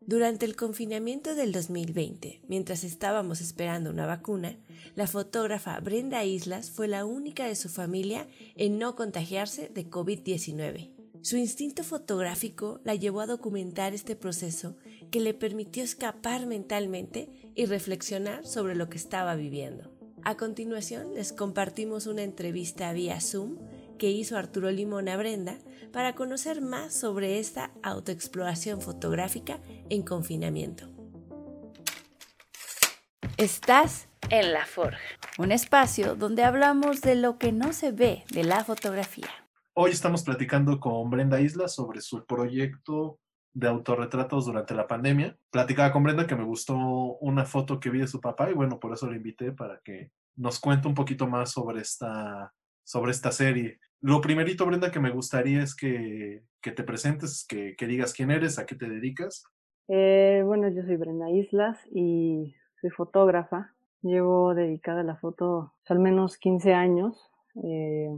Durante el confinamiento del 2020, mientras estábamos esperando una vacuna, la fotógrafa Brenda Islas fue la única de su familia en no contagiarse de COVID-19. Su instinto fotográfico la llevó a documentar este proceso que le permitió escapar mentalmente y reflexionar sobre lo que estaba viviendo. A continuación les compartimos una entrevista vía Zoom que hizo Arturo Limón a Brenda para conocer más sobre esta autoexploración fotográfica en confinamiento. Estás en La Forja, un espacio donde hablamos de lo que no se ve de la fotografía. Hoy estamos platicando con Brenda Isla sobre su proyecto de autorretratos durante la pandemia. Platicaba con Brenda que me gustó una foto que vi de su papá y bueno, por eso la invité para que nos cuente un poquito más sobre esta, sobre esta serie. Lo primerito, Brenda, que me gustaría es que, que te presentes, que, que, digas quién eres, a qué te dedicas. Eh, bueno, yo soy Brenda Islas y soy fotógrafa. Llevo dedicada a la foto al menos 15 años. Eh,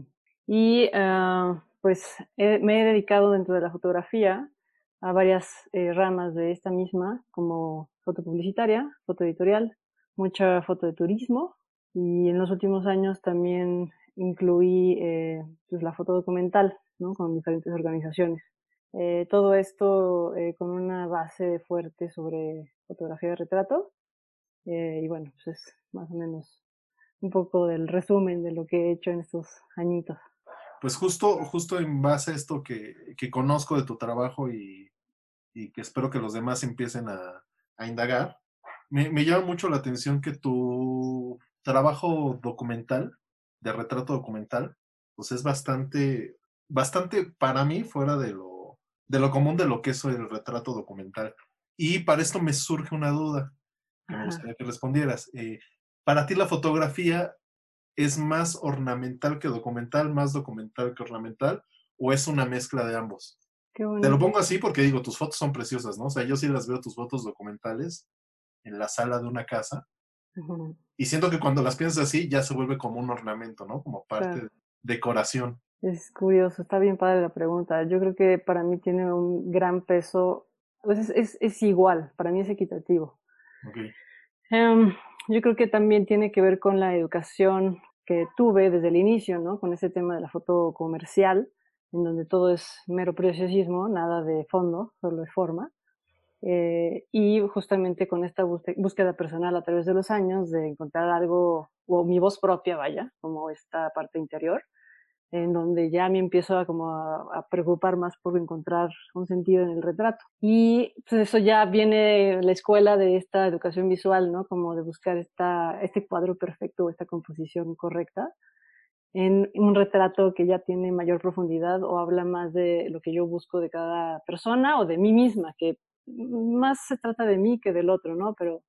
y uh, pues me he dedicado dentro de la fotografía a varias eh, ramas de esta misma, como foto publicitaria, foto editorial, mucha foto de turismo y en los últimos años también incluí eh, pues la foto documental ¿no? con diferentes organizaciones. Eh, todo esto eh, con una base fuerte sobre fotografía de retrato eh, y bueno, pues es más o menos un poco del resumen de lo que he hecho en estos añitos. Pues justo, justo en base a esto que, que conozco de tu trabajo y, y, que espero que los demás empiecen a, a indagar, me, me, llama mucho la atención que tu trabajo documental, de retrato documental, pues es bastante, bastante para mí fuera de lo, de lo común de lo que es el retrato documental. Y para esto me surge una duda que me gustaría que respondieras. Eh, para ti la fotografía es más ornamental que documental, más documental que ornamental, o es una mezcla de ambos? Te lo pongo así porque digo, tus fotos son preciosas, ¿no? O sea, yo sí las veo tus fotos documentales en la sala de una casa. Uh -huh. Y siento que cuando las piensas así ya se vuelve como un ornamento, ¿no? Como parte claro. de decoración. Es curioso, está bien padre la pregunta. Yo creo que para mí tiene un gran peso, pues es, es, es igual, para mí es equitativo. Okay. Um, yo creo que también tiene que ver con la educación que tuve desde el inicio, ¿no? Con ese tema de la foto comercial, en donde todo es mero preciosismo, nada de fondo, solo de forma. Eh, y justamente con esta búsqueda personal a través de los años de encontrar algo, o mi voz propia, vaya, como esta parte interior, en donde ya me empiezo a, como a, a, preocupar más por encontrar un sentido en el retrato. Y pues eso ya viene la escuela de esta educación visual, ¿no? Como de buscar esta, este cuadro perfecto, esta composición correcta en un retrato que ya tiene mayor profundidad o habla más de lo que yo busco de cada persona o de mí misma, que más se trata de mí que del otro, ¿no? Pero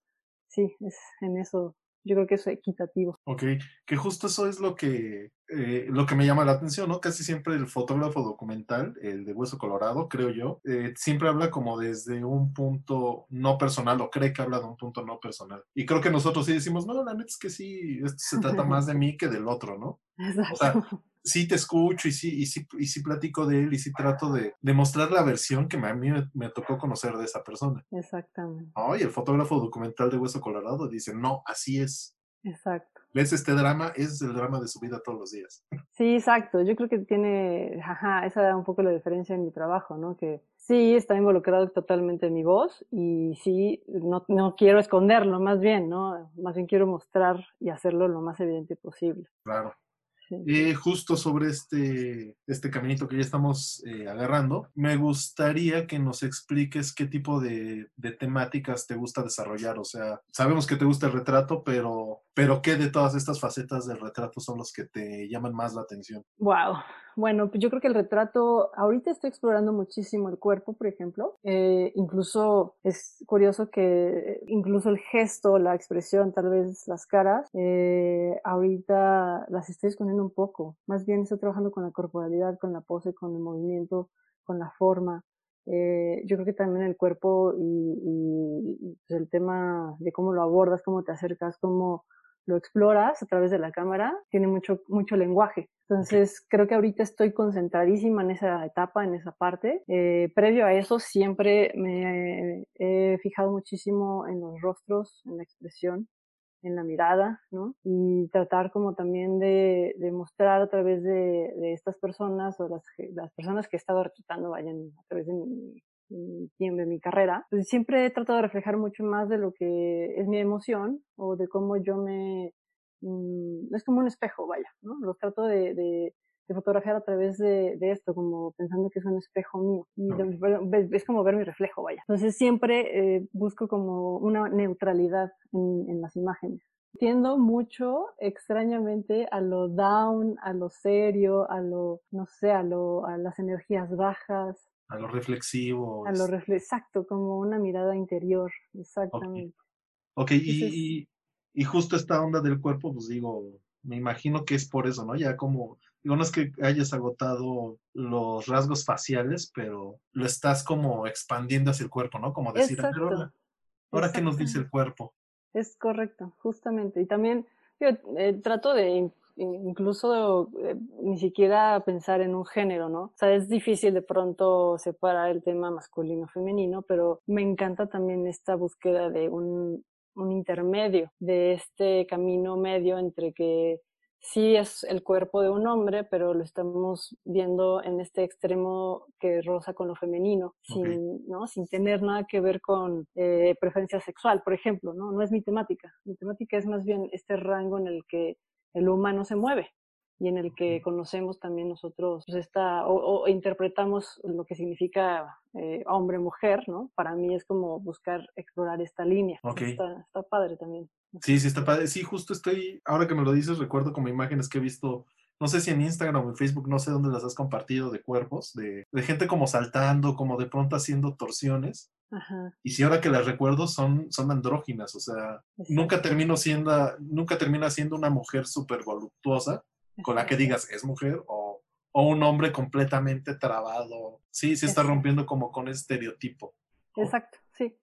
sí, es en eso yo creo que es equitativo. Ok, que justo eso es lo que, eh, lo que me llama la atención, ¿no? Casi siempre el fotógrafo documental, el de Hueso Colorado, creo yo, eh, siempre habla como desde un punto no personal o cree que habla de un punto no personal. Y creo que nosotros sí decimos, no, la neta es que sí, esto se trata más de mí que del otro, ¿no? Exacto. O sea, sí te escucho y sí, y sí, y sí platico de él y sí trato de, de mostrar la versión que a mí me, me, tocó conocer de esa persona. Exactamente. Oh, y el fotógrafo documental de Hueso Colorado dice, no, así es. Exacto. ¿Ves este drama? Es el drama de su vida todos los días. Sí, exacto. Yo creo que tiene, ajá, esa da un poco la diferencia en mi trabajo, ¿no? Que sí está involucrado totalmente en mi voz y sí, no, no quiero esconderlo, más bien, ¿no? Más bien quiero mostrar y hacerlo lo más evidente posible. Claro. Eh, justo sobre este, este caminito que ya estamos eh, agarrando, me gustaría que nos expliques qué tipo de, de, temáticas te gusta desarrollar. O sea, sabemos que te gusta el retrato, pero, pero ¿qué de todas estas facetas del retrato son los que te llaman más la atención? Wow. Bueno, pues yo creo que el retrato, ahorita estoy explorando muchísimo el cuerpo, por ejemplo. Eh, incluso es curioso que incluso el gesto, la expresión, tal vez las caras, eh, ahorita las estoy escondiendo un poco. Más bien estoy trabajando con la corporalidad, con la pose, con el movimiento, con la forma. Eh, yo creo que también el cuerpo y, y pues el tema de cómo lo abordas, cómo te acercas, cómo lo exploras a través de la cámara, tiene mucho, mucho lenguaje. Entonces, creo que ahorita estoy concentradísima en esa etapa, en esa parte. Eh, previo a eso, siempre me he fijado muchísimo en los rostros, en la expresión, en la mirada, ¿no? Y tratar como también de, de mostrar a través de, de, estas personas o las, las personas que he estado retratando, vayan a través de mi, de mi carrera, pues siempre he tratado de reflejar mucho más de lo que es mi emoción o de cómo yo me... Mm, es como un espejo, vaya, ¿no? Los trato de, de, de fotografiar a través de, de, esto, como pensando que es un espejo mío. Y es como ver mi reflejo, vaya. Entonces siempre eh, busco como una neutralidad en, en las imágenes. Tiendo mucho, extrañamente, a lo down, a lo serio, a lo, no sé, a, lo, a las energías bajas, a lo reflexivo. A lo refle exacto, como una mirada interior, exactamente. Ok, y, y, justo esta onda del cuerpo, pues digo, me imagino que es por eso, ¿no? Ya como, digo, no es que hayas agotado los rasgos faciales, pero lo estás como expandiendo hacia el cuerpo, ¿no? Como decir, ahora, ahora qué nos dice el cuerpo. Es correcto, justamente. Y también yo, eh, trato de incluso eh, ni siquiera pensar en un género, ¿no? O sea, es difícil de pronto separar el tema masculino-femenino, pero me encanta también esta búsqueda de un, un intermedio, de este camino medio entre que sí es el cuerpo de un hombre, pero lo estamos viendo en este extremo que roza con lo femenino, sin, ¿no? sin tener nada que ver con eh, preferencia sexual, por ejemplo, ¿no? No es mi temática. Mi temática es más bien este rango en el que el humano se mueve y en el que conocemos también nosotros pues esta, o, interpretamos lo que significa eh, hombre-mujer, ¿no? Para mí es como buscar explorar esta línea. Está, está, padre también. Sí, sí, está padre. Sí, justo estoy, ahora que me lo dices, recuerdo como imágenes que he visto, no sé si en Instagram o en Facebook, no sé dónde las has compartido, de cuerpos, de, de gente como saltando, como de pronto haciendo torsiones. Y si ahora que las recuerdo son, son andróginas, o sea, nunca termino siendo, nunca termina siendo una mujer súper voluptuosa, con la que digas es mujer, o, o, un hombre completamente trabado. Sí, sí está rompiendo como con ese estereotipo. Exacto, sí.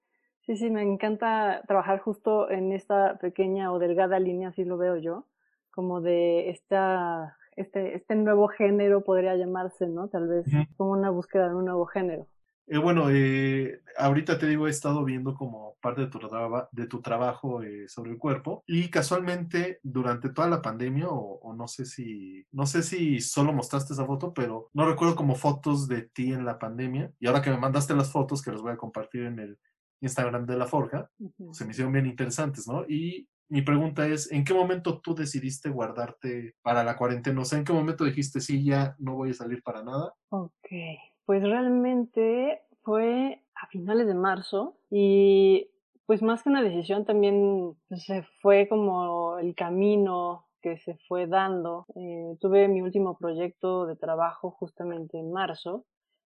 Sí, sí, me encanta trabajar justo en esta pequeña o delgada línea, así lo veo yo, como de esta, este, este nuevo género podría llamarse, ¿no? Tal vez como una búsqueda de un nuevo género. Eh, bueno, eh, ahorita te digo, he estado viendo como parte de tu, de tu trabajo eh, sobre el cuerpo y casualmente durante toda la pandemia, o, no sé si, no sé si solo mostraste esa foto, pero no recuerdo como fotos de ti en la pandemia y ahora que me mandaste las fotos que las voy a compartir en el Instagram de la Forja, se me hicieron bien interesantes, ¿no? Y mi pregunta es, ¿en qué momento tú decidiste guardarte para la cuarentena? O sea, ¿en qué momento dijiste, sí, ya no voy a salir para nada? Ok. Pues realmente fue a finales de marzo y pues más que una decisión también pues, se fue como el camino que se fue dando. Eh, tuve mi último proyecto de trabajo justamente en marzo.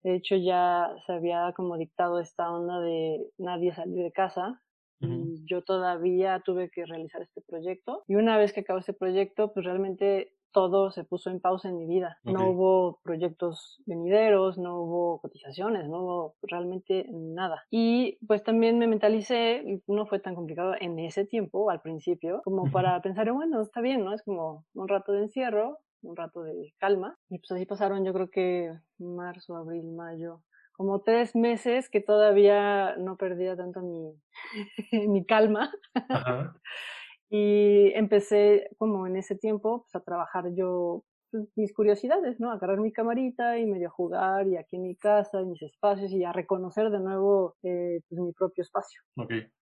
De hecho ya se había como dictado esta onda de nadie salir de casa, yo todavía tuve que realizar este proyecto. Y una vez que acabó este proyecto, pues realmente todo se puso en pausa en mi vida. No hubo proyectos venideros, no hubo cotizaciones, no hubo realmente nada. Y pues también me mentalicé, no fue tan complicado en ese tiempo, al principio, como para pensar, bueno, está bien, ¿no? Es como un rato de encierro, un rato de calma. Y pues así pasaron, yo creo que marzo, abril, mayo, como tres meses que todavía no perdía tanto mi, mi calma. Ajá. Y empecé como en ese tiempo pues, a trabajar yo pues, mis curiosidades, ¿no? Agarrar mi camarita y medio jugar y aquí en mi casa, en mis espacios y a reconocer de nuevo eh, pues, mi propio espacio.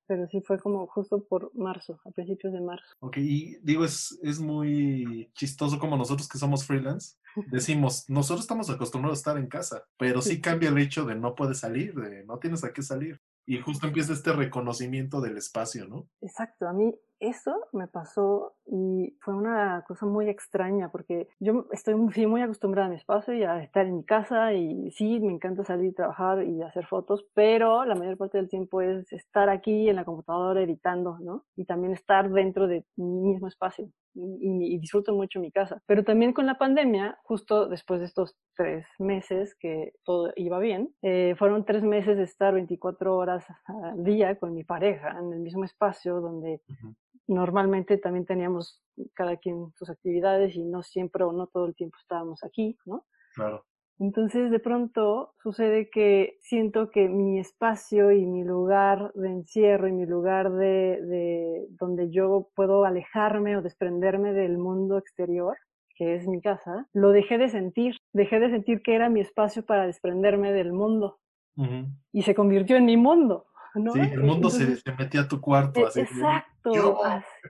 Pero sí fue como justo por marzo, a principios de marzo. Ok, y digo, es, es muy chistoso como nosotros que somos freelance, decimos, nosotros estamos acostumbrados a estar en casa, pero sí cambia el hecho de no puedes salir, de no tienes a qué salir. Y justo empieza este reconocimiento del espacio, ¿no? Exacto, a mí eso me pasó y fue una cosa muy extraña porque yo estoy muy, acostumbrada a mi espacio y a estar en mi casa y sí, me encanta salir, trabajar y hacer fotos, pero la mayor parte del tiempo es estar aquí en la computadora editando, ¿no? Y también estar dentro de mi mismo espacio y, disfruto mucho mi casa. Pero también con la pandemia, justo después de estos tres meses que todo iba bien, eh, fueron tres meses de estar 24 horas al día con mi pareja en el mismo espacio donde normalmente también teníamos cada quien sus actividades y no siempre o no todo el tiempo estábamos aquí, ¿no? Claro. Entonces de pronto sucede que siento que mi espacio y mi lugar de encierro y mi lugar de, de donde yo puedo alejarme o desprenderme del mundo exterior, que es mi casa, lo dejé de sentir, dejé de sentir que era mi espacio para desprenderme del mundo y se convirtió en mi mundo. ¿No? Sí, el mundo se, se, metía a tu cuarto. Así, exacto,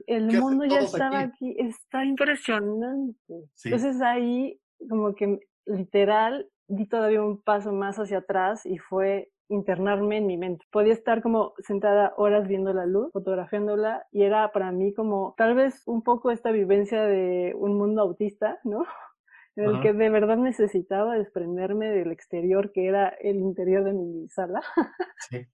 el mundo ya estaba aquí? está impresionante. Entonces ahí como que literal di todavía un paso más hacia atrás y fue internarme en mi mente. Podía estar como sentada horas viendo la luz, fotografiándola y era para mí como tal vez un poco esta vivencia de un mundo autista, ¿no? En el que de verdad necesitaba desprenderme del exterior que era el interior de mi sala. Sí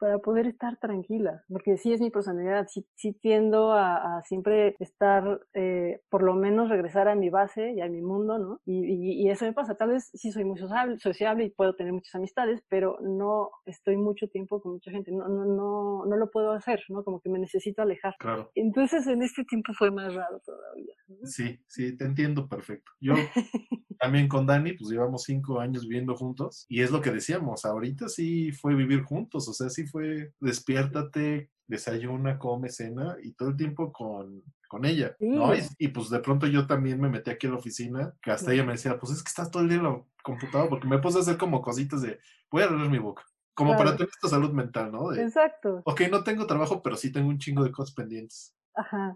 para poder estar tranquila, porque sí es mi personalidad, sí, sí tiendo a, siempre estar, eh, por lo menos regresar a mi base y a mi mundo, ¿no? Y, y, eso me pasa, tal vez sí soy muy sociable, sociable y puedo tener muchas amistades, pero no estoy mucho tiempo con mucha gente, no, no, no, no lo puedo hacer, ¿no? Como que me necesito alejar. Claro. Entonces en este tiempo fue más raro todavía. Sí, sí, te entiendo perfecto. Yo también con Dani, pues llevamos cinco años viviendo juntos y es lo que decíamos, ahorita sí fue vivir juntos, o sea, sí fue despiértate, desayuna, come, cena y todo el tiempo con, con ella, ¿no? Y, pues de pronto yo también me metí aquí a la oficina, que hasta ella me decía, pues es que estás todo el día en la computadora, porque me puse a hacer como cositas de, voy a leer mi boca. Como para tener esta salud mental, ¿no? Exacto. Ok, no tengo trabajo, pero sí tengo un chingo de cosas pendientes.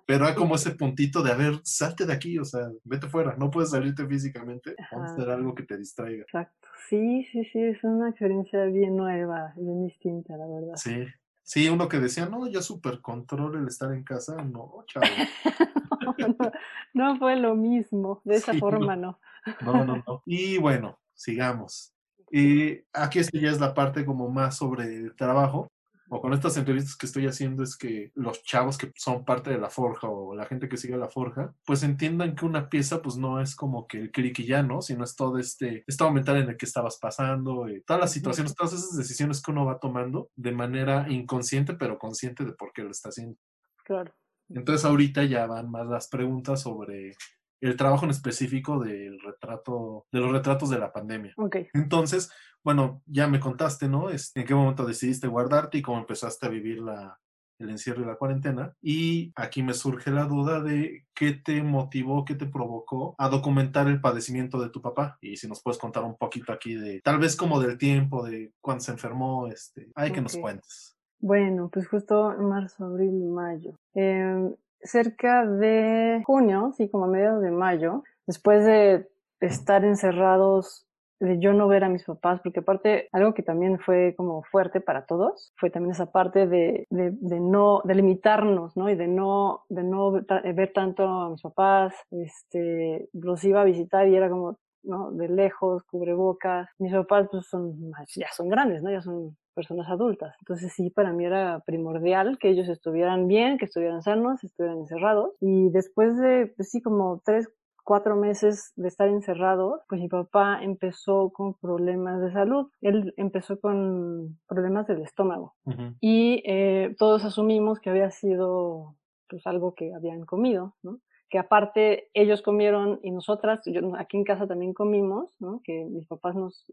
Pero hay como ese puntito de, a ver, salte de aquí, o sea, vete fuera, no puedes salirte físicamente, vamos a hacer algo que te distraiga. Exacto, sí, sí, sí, es una experiencia bien nueva, bien distinta, la verdad. Sí, sí, uno que decía, no, yo super control el estar en casa, no, chavo. no, fue lo mismo, de esa forma no. no. No, no, Y bueno, sigamos. Y aquí esta ya es la parte como más sobre el trabajo o con estas entrevistas que estoy haciendo es que los chavos que son parte de la forja o la gente que sigue la forja, pues entiendan que una pieza pues no es como que el clic y ya, ¿no? Sino es todo este estado mental en el que estabas pasando, y todas las situaciones, todas esas decisiones que uno va tomando de manera inconsciente, pero consciente de por qué lo está haciendo. Claro. Entonces ahorita ya van más las preguntas sobre el trabajo en específico del retrato, de los retratos de la pandemia. Okay. Entonces, bueno, ya me contaste, ¿no? Este, ¿En qué momento decidiste guardarte y cómo empezaste a vivir la, el encierro y la cuarentena? Y aquí me surge la duda de qué te motivó, qué te provocó a documentar el padecimiento de tu papá. Y si nos puedes contar un poquito aquí de, tal vez como del tiempo, de cuándo se enfermó, este, hay que nos cuentes. Bueno, pues justo en marzo, abril, mayo. Eh, cerca de junio, sí, como a mediados de mayo, después de estar encerrados, de yo no ver a mis papás, porque aparte, algo que también fue como fuerte para todos, fue también esa parte de, de, de no, de limitarnos, ¿no? Y de no, de no ver tanto a mis papás, este, los iba a visitar y era como, ¿no? De lejos, cubrebocas. Mis papás pues son, ya son grandes, ¿no? Ya son personas adultas. Entonces sí, para mí era primordial que ellos estuvieran bien, que estuvieran sanos, estuvieran encerrados. Y después de, pues sí, como tres, cuatro meses de estar encerrado, pues mi papá empezó con problemas de salud. Él empezó con problemas del estómago. Y eh, todos asumimos que había sido pues algo que habían comido, ¿no? Que aparte ellos comieron y nosotras, yo, aquí en casa también comimos, ¿no? que mis papás nos,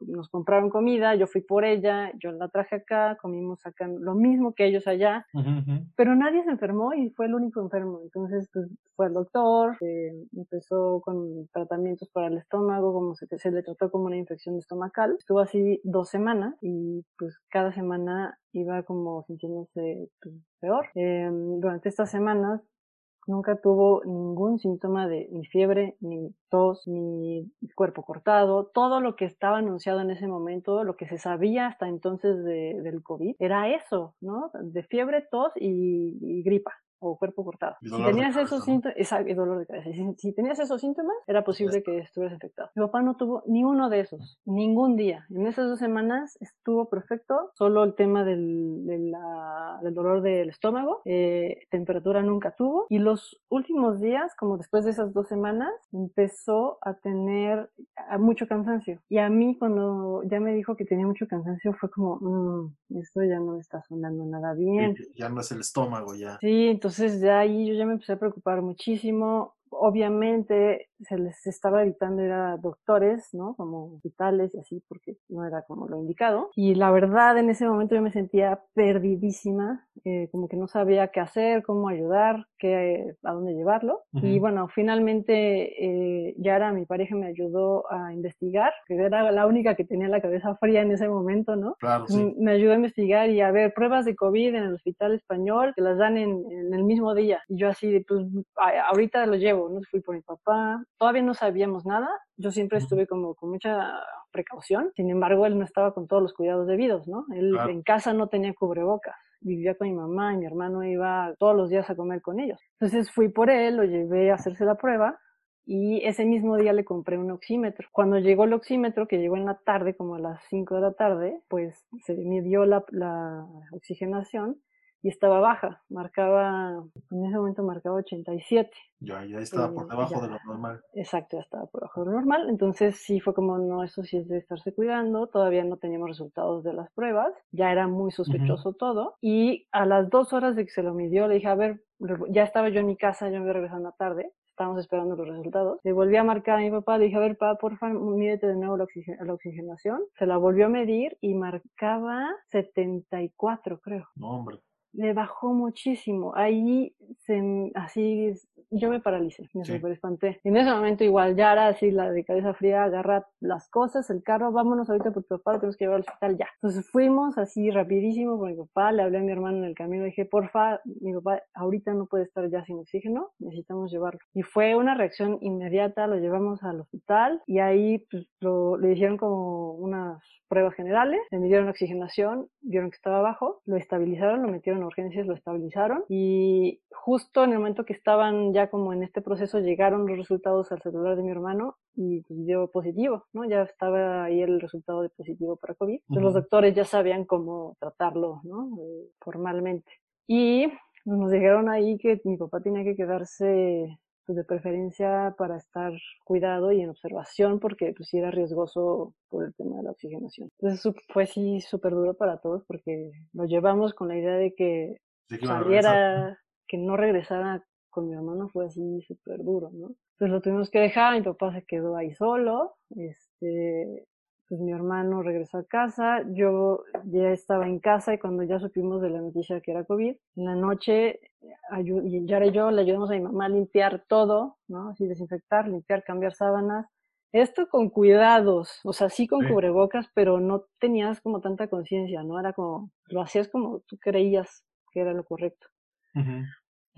nos, compraron comida, yo fui por ella, yo la traje acá, comimos acá lo mismo que ellos allá, pero nadie se enfermó y fue el único enfermo. Entonces pues, fue al doctor, eh, empezó con tratamientos para el estómago, como se, se le trató como una infección estomacal. Estuvo así dos semanas y pues cada semana iba como sintiéndose pues, peor. Eh, durante estas semanas Nunca tuvo ningún síntoma de ni fiebre, ni tos, ni cuerpo cortado. Todo lo que estaba anunciado en ese momento, lo que se sabía hasta entonces de, del COVID, era eso, ¿no? De fiebre, tos y gripa o cuerpo cortado. Si tenías esos síntomas, dolor de cabeza. Si, tenías esos síntomas, era posible que estuvieras afectado. Mi papá no tuvo ni uno de esos, ningún día. En esas dos semanas estuvo perfecto, solo el tema del, del dolor del estómago, eh, temperatura nunca tuvo. Y los últimos días, como después de esas dos semanas, empezó a tener mucho cansancio. Y a mí cuando ya me dijo que tenía mucho cansancio, fue como, mmm, esto ya no está sonando nada bien. Ya no es el estómago, ya. Sí, entonces entonces de ahí yo ya me empecé a preocupar muchísimo obviamente se les estaba evitando ir a doctores, ¿no? Como hospitales y así, porque no era como lo indicado. Y la verdad, en ese momento yo me sentía perdidísima, eh, como que no sabía qué hacer, cómo ayudar, qué, a dónde llevarlo. Y bueno, finalmente eh, Yara, mi pareja, me ayudó a investigar, que era la única que tenía la cabeza fría en ese momento, ¿no? Claro, sí. Me ayudó a investigar y a ver pruebas de COVID en el hospital español, que las dan en, en el mismo día. Y yo así, pues, ahorita lo llevo ¿no? Fui por mi papá, todavía no sabíamos nada, yo siempre estuve como con mucha precaución, sin embargo él no estaba con todos los cuidados debidos, ¿no? Él en casa no tenía cubrebocas, vivía con mi mamá y mi hermano iba todos los días a comer con ellos. Entonces fui por él, lo llevé a hacerse la prueba y ese mismo día le compré un oxímetro. Cuando llegó el oxímetro, que llegó en la tarde, como a las 5 de la tarde, pues se midió la, la oxigenación y estaba baja, marcaba, en ese momento marcaba 87. Ya, ya estaba por debajo de lo normal. Exacto, ya estaba por debajo de lo normal, entonces sí fue como, no, eso sí es de estarse cuidando, todavía no teníamos resultados de las pruebas, ya era muy sospechoso todo, y a las dos horas de que se lo midió, le dije, a ver, ya estaba yo en mi casa, yo me voy regresando a tarde, estábamos esperando los resultados. Le volví a marcar a mi papá, le dije, a ver, papá, por favor, mídete de nuevo la, la, oxigenación. Se la volvió a medir y marcaba 74, creo. No, hombre le bajó muchísimo. Ahí se, así yo me paralicé, me super espanté. En ese momento igual ya era así la de cabeza fría, agarra las cosas, el carro, vámonos ahorita por tu papá, tenemos que llevar al hospital ya. Entonces fuimos así rapidísimo con mi papá, le hablé a mi hermano en el camino, dije, porfa, mi papá ahorita no puede estar ya sin oxígeno, necesitamos llevarlo. Y fue una reacción inmediata, lo llevamos al hospital y ahí pues, lo, le hicieron como unas pruebas generales, le midieron oxigenación, vieron que estaba bajo, lo estabilizaron, lo metieron a urgencias, lo estabilizaron y justo en el momento que estaban ya como en este proceso llegaron los resultados al celular de mi hermano y pues, dio positivo, ¿no? Ya estaba ahí el resultado de positivo para COVID. Entonces los doctores ya sabían cómo tratarlo, ¿no? Eh, formalmente. Y nos dijeron ahí que mi papá tenía que quedarse pues, de preferencia para estar cuidado y en observación porque pues sí era riesgoso por el tema de la oxigenación. Entonces fue sí súper duro para todos porque lo llevamos con la idea de que saliera, que no regresara con mi hermano fue así súper duro, ¿no? Entonces lo tuvimos que dejar, mi papá se quedó ahí solo, este, pues mi hermano regresó a casa, yo ya estaba en casa y cuando ya supimos de la noticia que era COVID, en la noche Yara y yo le ayudamos a mi mamá a limpiar todo, ¿no? Así desinfectar, limpiar, cambiar sábanas. Esto con cuidados, o sea, sí con cubrebocas, pero no tenías como tanta conciencia, ¿no? Era como, lo hacías como tú creías que era lo correcto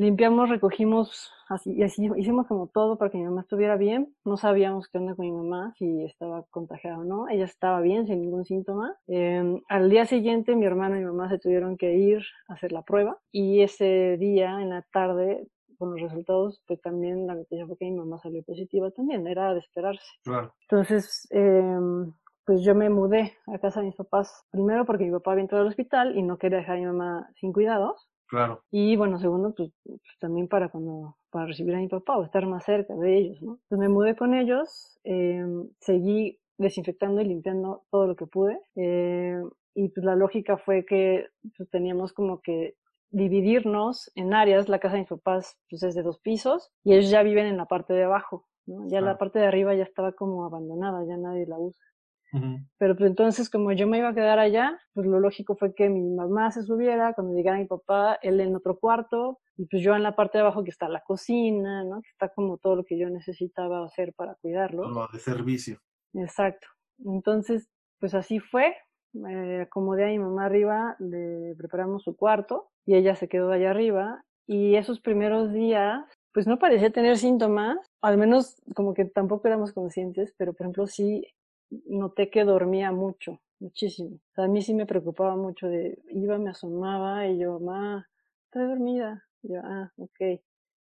limpiamos, recogimos, así, y así hicimos como todo para que mi mamá estuviera bien. No sabíamos qué onda con mi mamá, si estaba contagiada o no. Ella estaba bien, sin ningún síntoma. Em, al día siguiente, mi hermano y mi mamá se tuvieron que ir a hacer la prueba. Y ese día, en la tarde, con los resultados, pues también la noticia fue que mi mamá salió positiva también. Era de esperarse. Claro. Entonces, eh, pues yo me mudé a casa de mis papás, primero porque mi papá había entrado al hospital y no quería dejar a mi mamá sin cuidados. Claro. Y bueno, segundo, pues, pues, también para cuando, para recibir a mi papá o estar más cerca de ellos, ¿no? Entonces me mudé con ellos, eh, seguí desinfectando y limpiando todo lo que pude. Eh, y pues la lógica fue que pues, teníamos como que dividirnos en áreas. La casa de mis papás pues, es de dos pisos y ellos ya viven en la parte de abajo. ¿no? Ya la parte de arriba ya estaba como abandonada, ya nadie la usa. Pero pues entonces como yo me iba a quedar allá, pues lo lógico fue que mi mamá se subiera, cuando llegara mi papá, él en otro cuarto, y pues yo en la parte de abajo que está la cocina, ¿no? Que está como todo lo que yo necesitaba hacer para cuidarlo. Lo de servicio. Exacto. Entonces, pues así fue. Me acomodé a mi mamá arriba, le preparamos su cuarto y ella se quedó allá arriba. Y esos primeros días, pues no parecía tener síntomas, al menos como que tampoco éramos conscientes, pero por ejemplo sí noté que dormía mucho, muchísimo. a mí sí me preocupaba mucho de, iba, me asomaba y yo, mamá, estoy dormida. Y yo, ah, ok.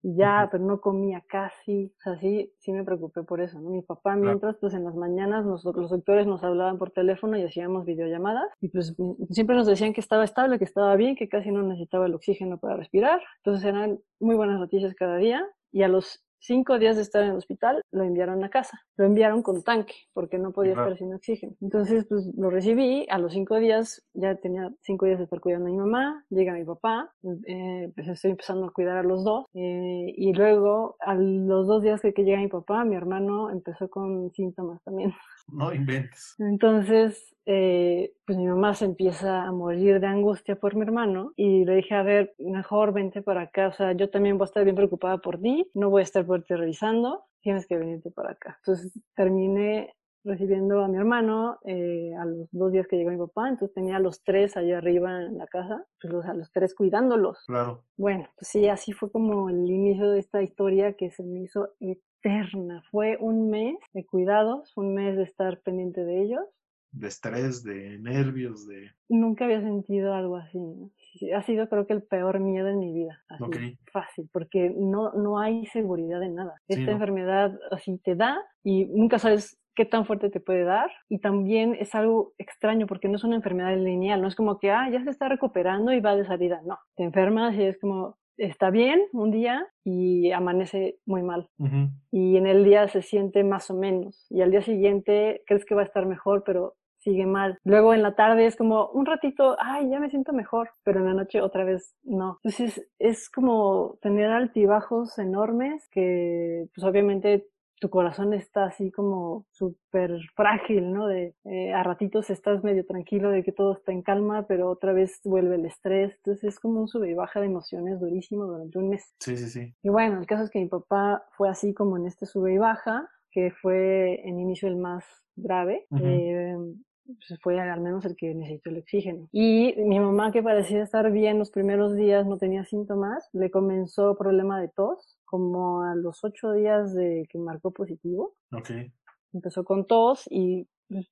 Y ya, pero no comía casi. O sea, sí, sí me preocupé por eso, ¿no? Mi papá, mientras, pues en las mañanas los doctores nos hablaban por teléfono y hacíamos videollamadas. Y pues siempre nos decían que estaba estable, que estaba bien, que casi no necesitaba el oxígeno para respirar. Entonces eran muy buenas noticias cada día. Y a los cinco días de estar en el hospital, lo enviaron a casa. Lo enviaron con tanque, porque no podía estar sin oxígeno. Entonces, pues lo recibí. A los cinco días, ya tenía cinco días de estar cuidando a mi mamá. Llega mi papá. Eh, pues estoy empezando a cuidar a los dos. Eh, y luego, a los dos días que, que llega mi papá, mi hermano empezó con síntomas también. No inventes. Entonces, eh, pues mi mamá se empieza a morir de angustia por mi hermano y le dije, a ver, mejor vente para acá, o sea, yo también voy a estar bien preocupada por ti, no voy a estar por ti revisando, tienes que venirte para acá. Entonces terminé recibiendo a mi hermano eh, a los dos días que llegó mi papá, entonces tenía a los tres allá arriba en la casa, pues a los tres cuidándolos. Claro. Bueno, pues sí, así fue como el inicio de esta historia que se me hizo eterna. Fue un mes de cuidados, un mes de estar pendiente de ellos. De estrés, de nervios, de... Nunca había sentido algo así. Ha sido creo que el peor miedo en mi vida. Así, Fácil, porque no, no hay seguridad en nada. Esta enfermedad así te da y nunca sabes qué tan fuerte te puede dar y también es algo extraño porque no es una enfermedad lineal, no es como que, ah, ya se está recuperando y va de salida, no, te enfermas y es como, está bien un día y amanece muy mal. Y en el día se siente más o menos. Y al día siguiente crees que va a estar mejor, pero sigue mal. Luego en la tarde es como un ratito, ay, ya me siento mejor, pero en la noche otra vez no. Entonces es como tener altibajos enormes que pues obviamente tu corazón está así como súper frágil, ¿no? De eh, a ratitos estás medio tranquilo de que todo está en calma, pero otra vez vuelve el estrés. Entonces es como un sube y baja de emociones durísimo durante un mes. Sí, sí, sí. Y bueno, el caso es que mi papá fue así como en este sube y baja, que fue en inicio el más grave. eh, pues fue al menos el que necesitó el oxígeno. Y mi mamá, que parecía estar bien los primeros días, no tenía síntomas, le comenzó problema de tos como a los ocho días de que marcó positivo. Okay. Empezó con tos y pues,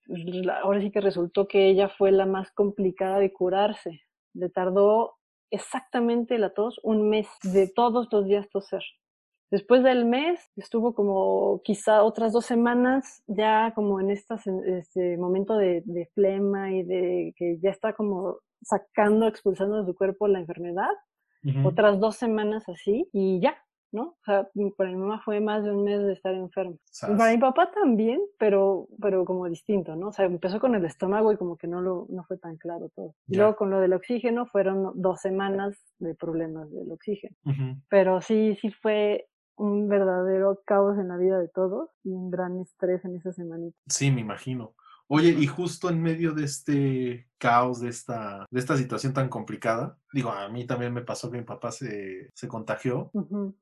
ahora sí que resultó que ella fue la más complicada de curarse. Le tardó exactamente la tos un mes de todos los días toser. Después del mes estuvo como quizá otras dos semanas ya como en este momento de, de, flema y de que ya está como sacando, expulsando de su cuerpo la enfermedad. Otras dos semanas así y ya, ¿no? O sea, para mi mamá fue más de un mes de estar enferma. Para mi papá también, pero, pero como distinto, ¿no? O sea, empezó con el estómago y como que no, lo, no fue tan claro todo. Y luego con lo del oxígeno fueron dos semanas de problemas del oxígeno. Pero sí, sí fue un verdadero caos en la vida de todos y un gran estrés en esa semanita. Sí, me imagino. Oye, y justo en medio de este caos, de esta, de esta situación tan complicada, digo, a mí también me pasó que mi papá se, se contagió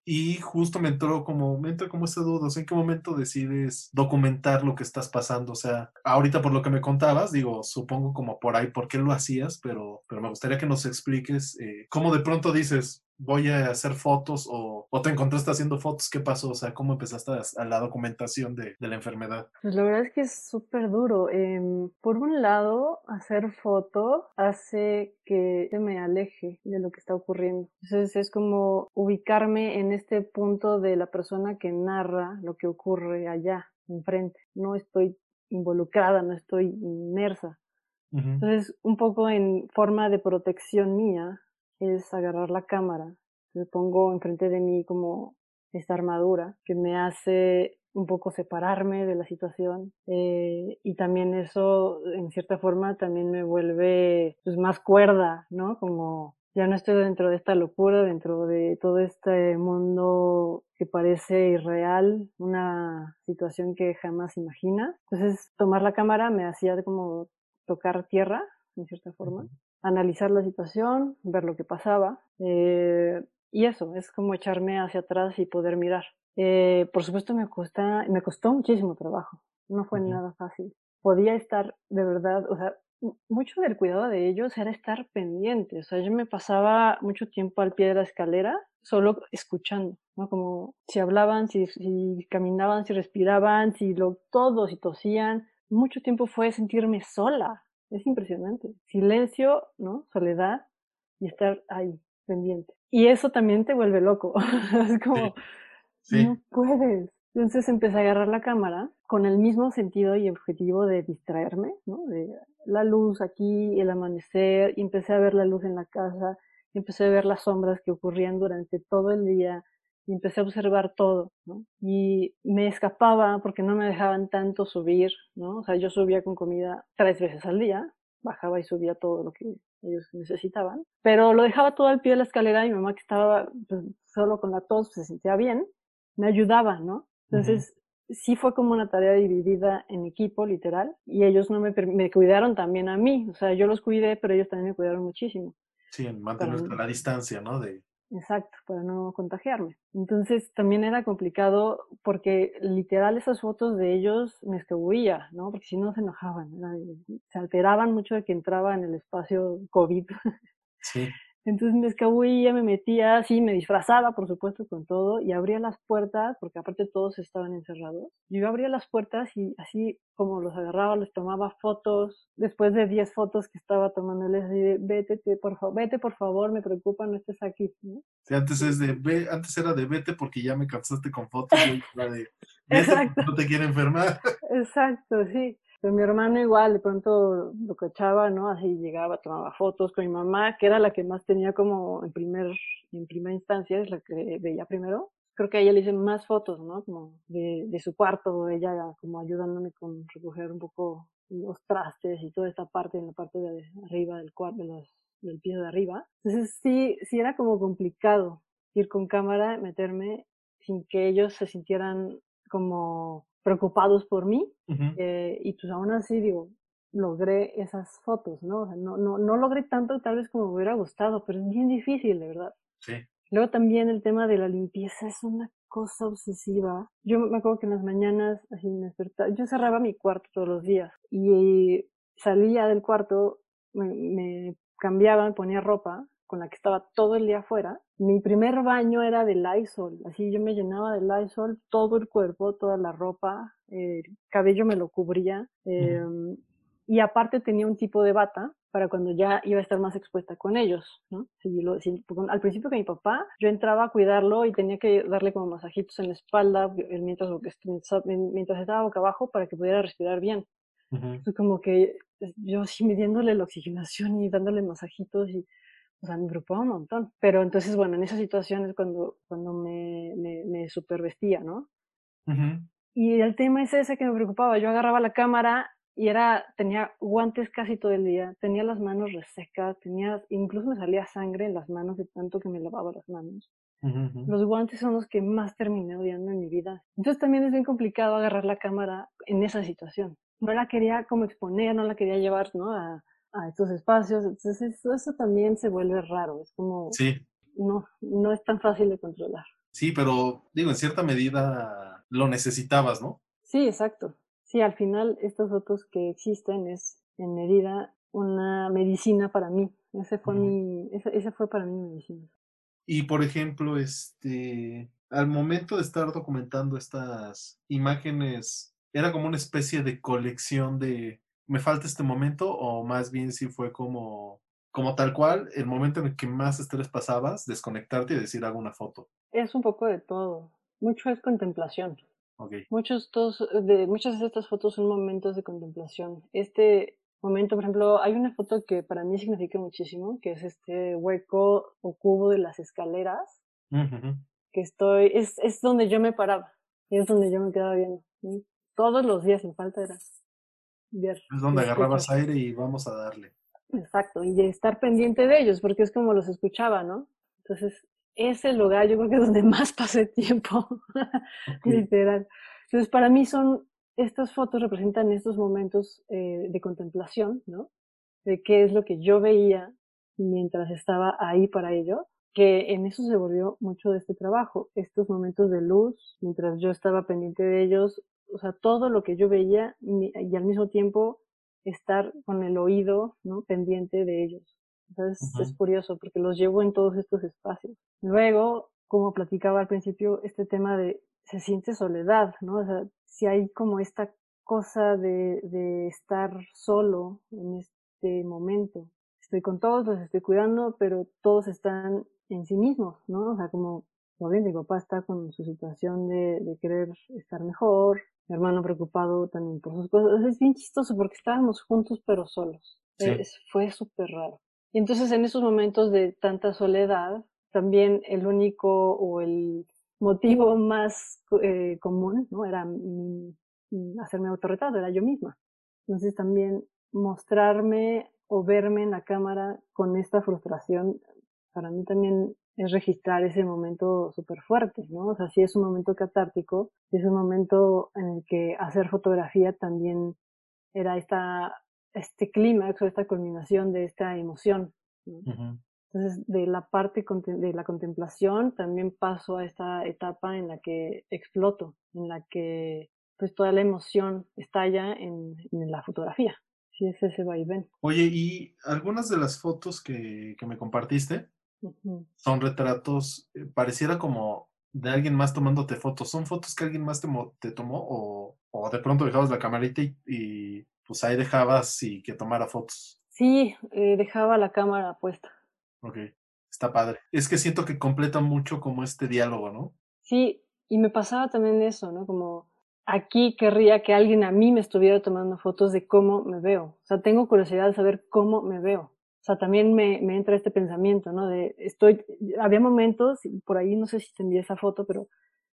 y justo me entró como, me entró como ese duda, ¿en qué momento decides documentar lo que estás pasando? O sea, ahorita por lo que me contabas, digo, supongo como por ahí, ¿por qué lo hacías? Pero, pero me gustaría que nos expliques eh, cómo de pronto dices, voy a hacer fotos o, o, te encontraste haciendo fotos, ¿qué pasó? O sea, ¿cómo empezaste a, la documentación de, de, la enfermedad? Pues la verdad es que es súper duro. Eh, por un lado, hacer fotos hace que me aleje de lo que está ocurriendo. Entonces es como ubicarme en este punto de la persona que narra lo que ocurre allá, enfrente. No estoy involucrada, no estoy inmersa. Entonces, un poco en forma de protección mía, es agarrar la cámara. Le pongo enfrente de mí como esta armadura que me hace un poco separarme de la situación eh, y también eso en cierta forma también me vuelve pues más cuerda, ¿no? Como ya no estoy dentro de esta locura, dentro de todo este mundo que parece irreal, una situación que jamás imagina. Entonces tomar la cámara me hacía como tocar tierra, en cierta forma, analizar la situación, ver lo que pasaba. Eh, y eso, es como echarme hacia atrás y poder mirar. Eh, por supuesto me, costó muchísimo trabajo, no fue nada fácil. Podía estar de verdad, o sea, mucho del cuidado de ellos era estar pendiente, o sea, yo me pasaba mucho tiempo al pie de la escalera solo escuchando, ¿no? Como si hablaban, si, si caminaban, si respiraban, si lo, todo, si tosían. Mucho tiempo fue sentirme sola, es impresionante. Silencio, ¿no? Soledad y estar ahí, pendiente. Y eso también te vuelve loco. es como, no puedes. Entonces empecé a agarrar la cámara con el mismo sentido y objetivo de distraerme, ¿no? De la luz aquí, el amanecer, y empecé a ver la luz en la casa, empecé a ver las sombras que ocurrían durante todo el día y empecé a observar todo, ¿no? Y me escapaba porque no me dejaban tanto subir, ¿no? O sea, yo subía con comida tres veces al día, bajaba y subía todo lo que ellos necesitaban, pero lo dejaba todo al pie de la escalera y mi mamá que estaba pues, solo con la tos se sentía bien, me ayudaba, ¿no? Entonces, sí fue como una tarea dividida en equipo, literal, y ellos no me, me cuidaron también a mí, o sea, yo los cuidé, pero ellos también me cuidaron muchísimo. Sí, en mantener la distancia, ¿no? De... Exacto, para no contagiarme. Entonces también era complicado porque literal esas fotos de ellos me escabullía, ¿no? Porque si no se enojaban, se alteraban mucho de que entraba en el espacio COVID. Sí. Entonces me escabullía, me metía así, me disfrazaba, por supuesto, con todo, y abría las puertas, porque aparte todos estaban encerrados. Yo abría las puertas y así como los agarraba, les tomaba fotos. Después de 10 fotos que estaba tomándoles, así vete, por favor, vete, por favor, me preocupa, no estés aquí. Sí, antes, es de, antes era de vete porque ya me cansaste con fotos, y de vete no te quiere enfermar. Exacto, sí. Pero mi hermano igual, de pronto lo cachaba, ¿no? Así llegaba, tomaba fotos con mi mamá, que era la que más tenía como en primer, en primera instancia, es la que veía primero. Creo que a ella le hice más fotos, ¿no? Como de, de su cuarto, ella como ayudándome con recoger un poco los trastes y toda esta parte, en la parte de arriba del cuarto, de los, del piso de arriba. Entonces sí, sí era como complicado ir con cámara, meterme sin que ellos se sintieran como preocupados por mí eh, y pues aún así digo, logré esas fotos, ¿no? O sea, no, no, no logré tanto tal vez como me hubiera gustado, pero es bien difícil, de verdad. Sí. Luego también el tema de la limpieza es una cosa obsesiva. Yo me acuerdo que en las mañanas, así me despertaba, yo cerraba mi cuarto todos los días y salía del cuarto, me, me cambiaba, me ponía ropa con la que estaba todo el día afuera. Mi primer baño era de Lysol, así yo me llenaba de Lysol todo el cuerpo, toda la ropa, el cabello me lo cubría. Em, y aparte tenía un tipo de bata para cuando ya iba a estar más expuesta con ellos, ¿no? Si lo, al principio que mi papá, yo entraba a cuidarlo y tenía que darle como masajitos en la espalda mientras, mientras estaba boca abajo para que pudiera respirar bien. como que yo así midiéndole la oxigenación y dándole masajitos y o sea, me preocupaba un montón. Pero entonces, bueno, en esas situaciones cuando, cuando me, me, me supervestía, ¿no? Y el tema es ese que me preocupaba. Yo agarraba la cámara y era, tenía guantes casi todo el día, tenía las manos resecas, tenía, incluso me salía sangre en las manos de tanto que me lavaba las manos. Los guantes son los que más terminé odiando en mi vida. Entonces también es bien complicado agarrar la cámara en esa situación. No la quería como exponer, no la quería llevar, ¿no? A, a estos espacios. Entonces eso, también se vuelve raro. Es como... Sí. No, no es tan fácil de controlar. Sí, pero digo, en cierta medida lo necesitabas, ¿no? Sí, exacto. Sí, al final estos fotos que existen es en medida una medicina para mí. Ese fue mi, ese, fue para mí mi medicina. Y por ejemplo, este, al momento de estar documentando estas imágenes, era como una especie de colección de me falta este momento o más bien si fue como, como tal cual, el momento en el que más estrés pasabas, desconectarte y decir hago una foto? Es un poco de todo. Mucho es contemplación. Okay. Muchos de, muchas de estas fotos son momentos de contemplación. Este momento, por ejemplo, hay una foto que para mí significa muchísimo, que es este hueco o cubo de las escaleras, que estoy, es, es donde yo me paraba, es donde yo me quedaba viendo. Todos los días sin falta era es donde agarrabas aire y vamos a darle. Exacto, y de estar pendiente de ellos, porque es como los escuchaba, ¿no? Entonces, ese lugar yo creo que es donde más pasé tiempo, literal. Entonces, para mí son, estas fotos representan estos momentos eh, de contemplación, ¿no? De qué es lo que yo veía mientras estaba ahí para ello, que en eso se volvió mucho de este trabajo, estos momentos de luz, mientras yo estaba pendiente de ellos, o sea, todo lo que yo veía y, al mismo tiempo estar con el oído, ¿no? Pendiente de ellos. Entonces es curioso porque los llevo en todos estos espacios. Luego, como platicaba al principio, este tema de se siente soledad, ¿no? O sea, si hay como esta cosa de, de estar solo en este momento. Estoy con todos, los estoy cuidando, pero todos están en sí mismos, ¿no? O sea, como, como bien, mi papá está con su situación de, de querer estar mejor, mi hermano preocupado también por sus cosas. Es bien chistoso porque estábamos juntos pero solos. fue súper raro. Y entonces en esos momentos de tanta soledad, también el único o el, motivo más eh, común, ¿no? Era hacerme autorretrato, era yo misma. Entonces también mostrarme o verme en la cámara con esta frustración, para mí también es registrar ese momento súper fuerte, ¿no? O sea, sí es un momento catártico, es un momento en el que hacer fotografía también era esta, este clímax o esta culminación de esta emoción. Entonces, de la parte de la contemplación también paso a esta etapa en la que exploto, en la que pues toda la emoción estalla en, en la fotografía. Sí, es ese vaivén. Oye, y algunas de las fotos que, que me compartiste, son retratos, eh, pareciera como de alguien más tomándote fotos. ¿Son fotos que alguien más te, te tomó o, o, de pronto dejabas la camarita y, pues ahí dejabas y que tomara fotos? Sí, eh, dejaba la cámara puesta. Ok, está padre. Es que siento que completa mucho como este diálogo, ¿no? Sí, y me pasaba también eso, ¿no? Como aquí querría que alguien a mí me estuviera tomando fotos de cómo me veo. O sea, tengo curiosidad de saber cómo me veo. O sea, también me, me, entra este pensamiento, ¿no? De estoy, había momentos, por ahí no sé si te envié esa foto, pero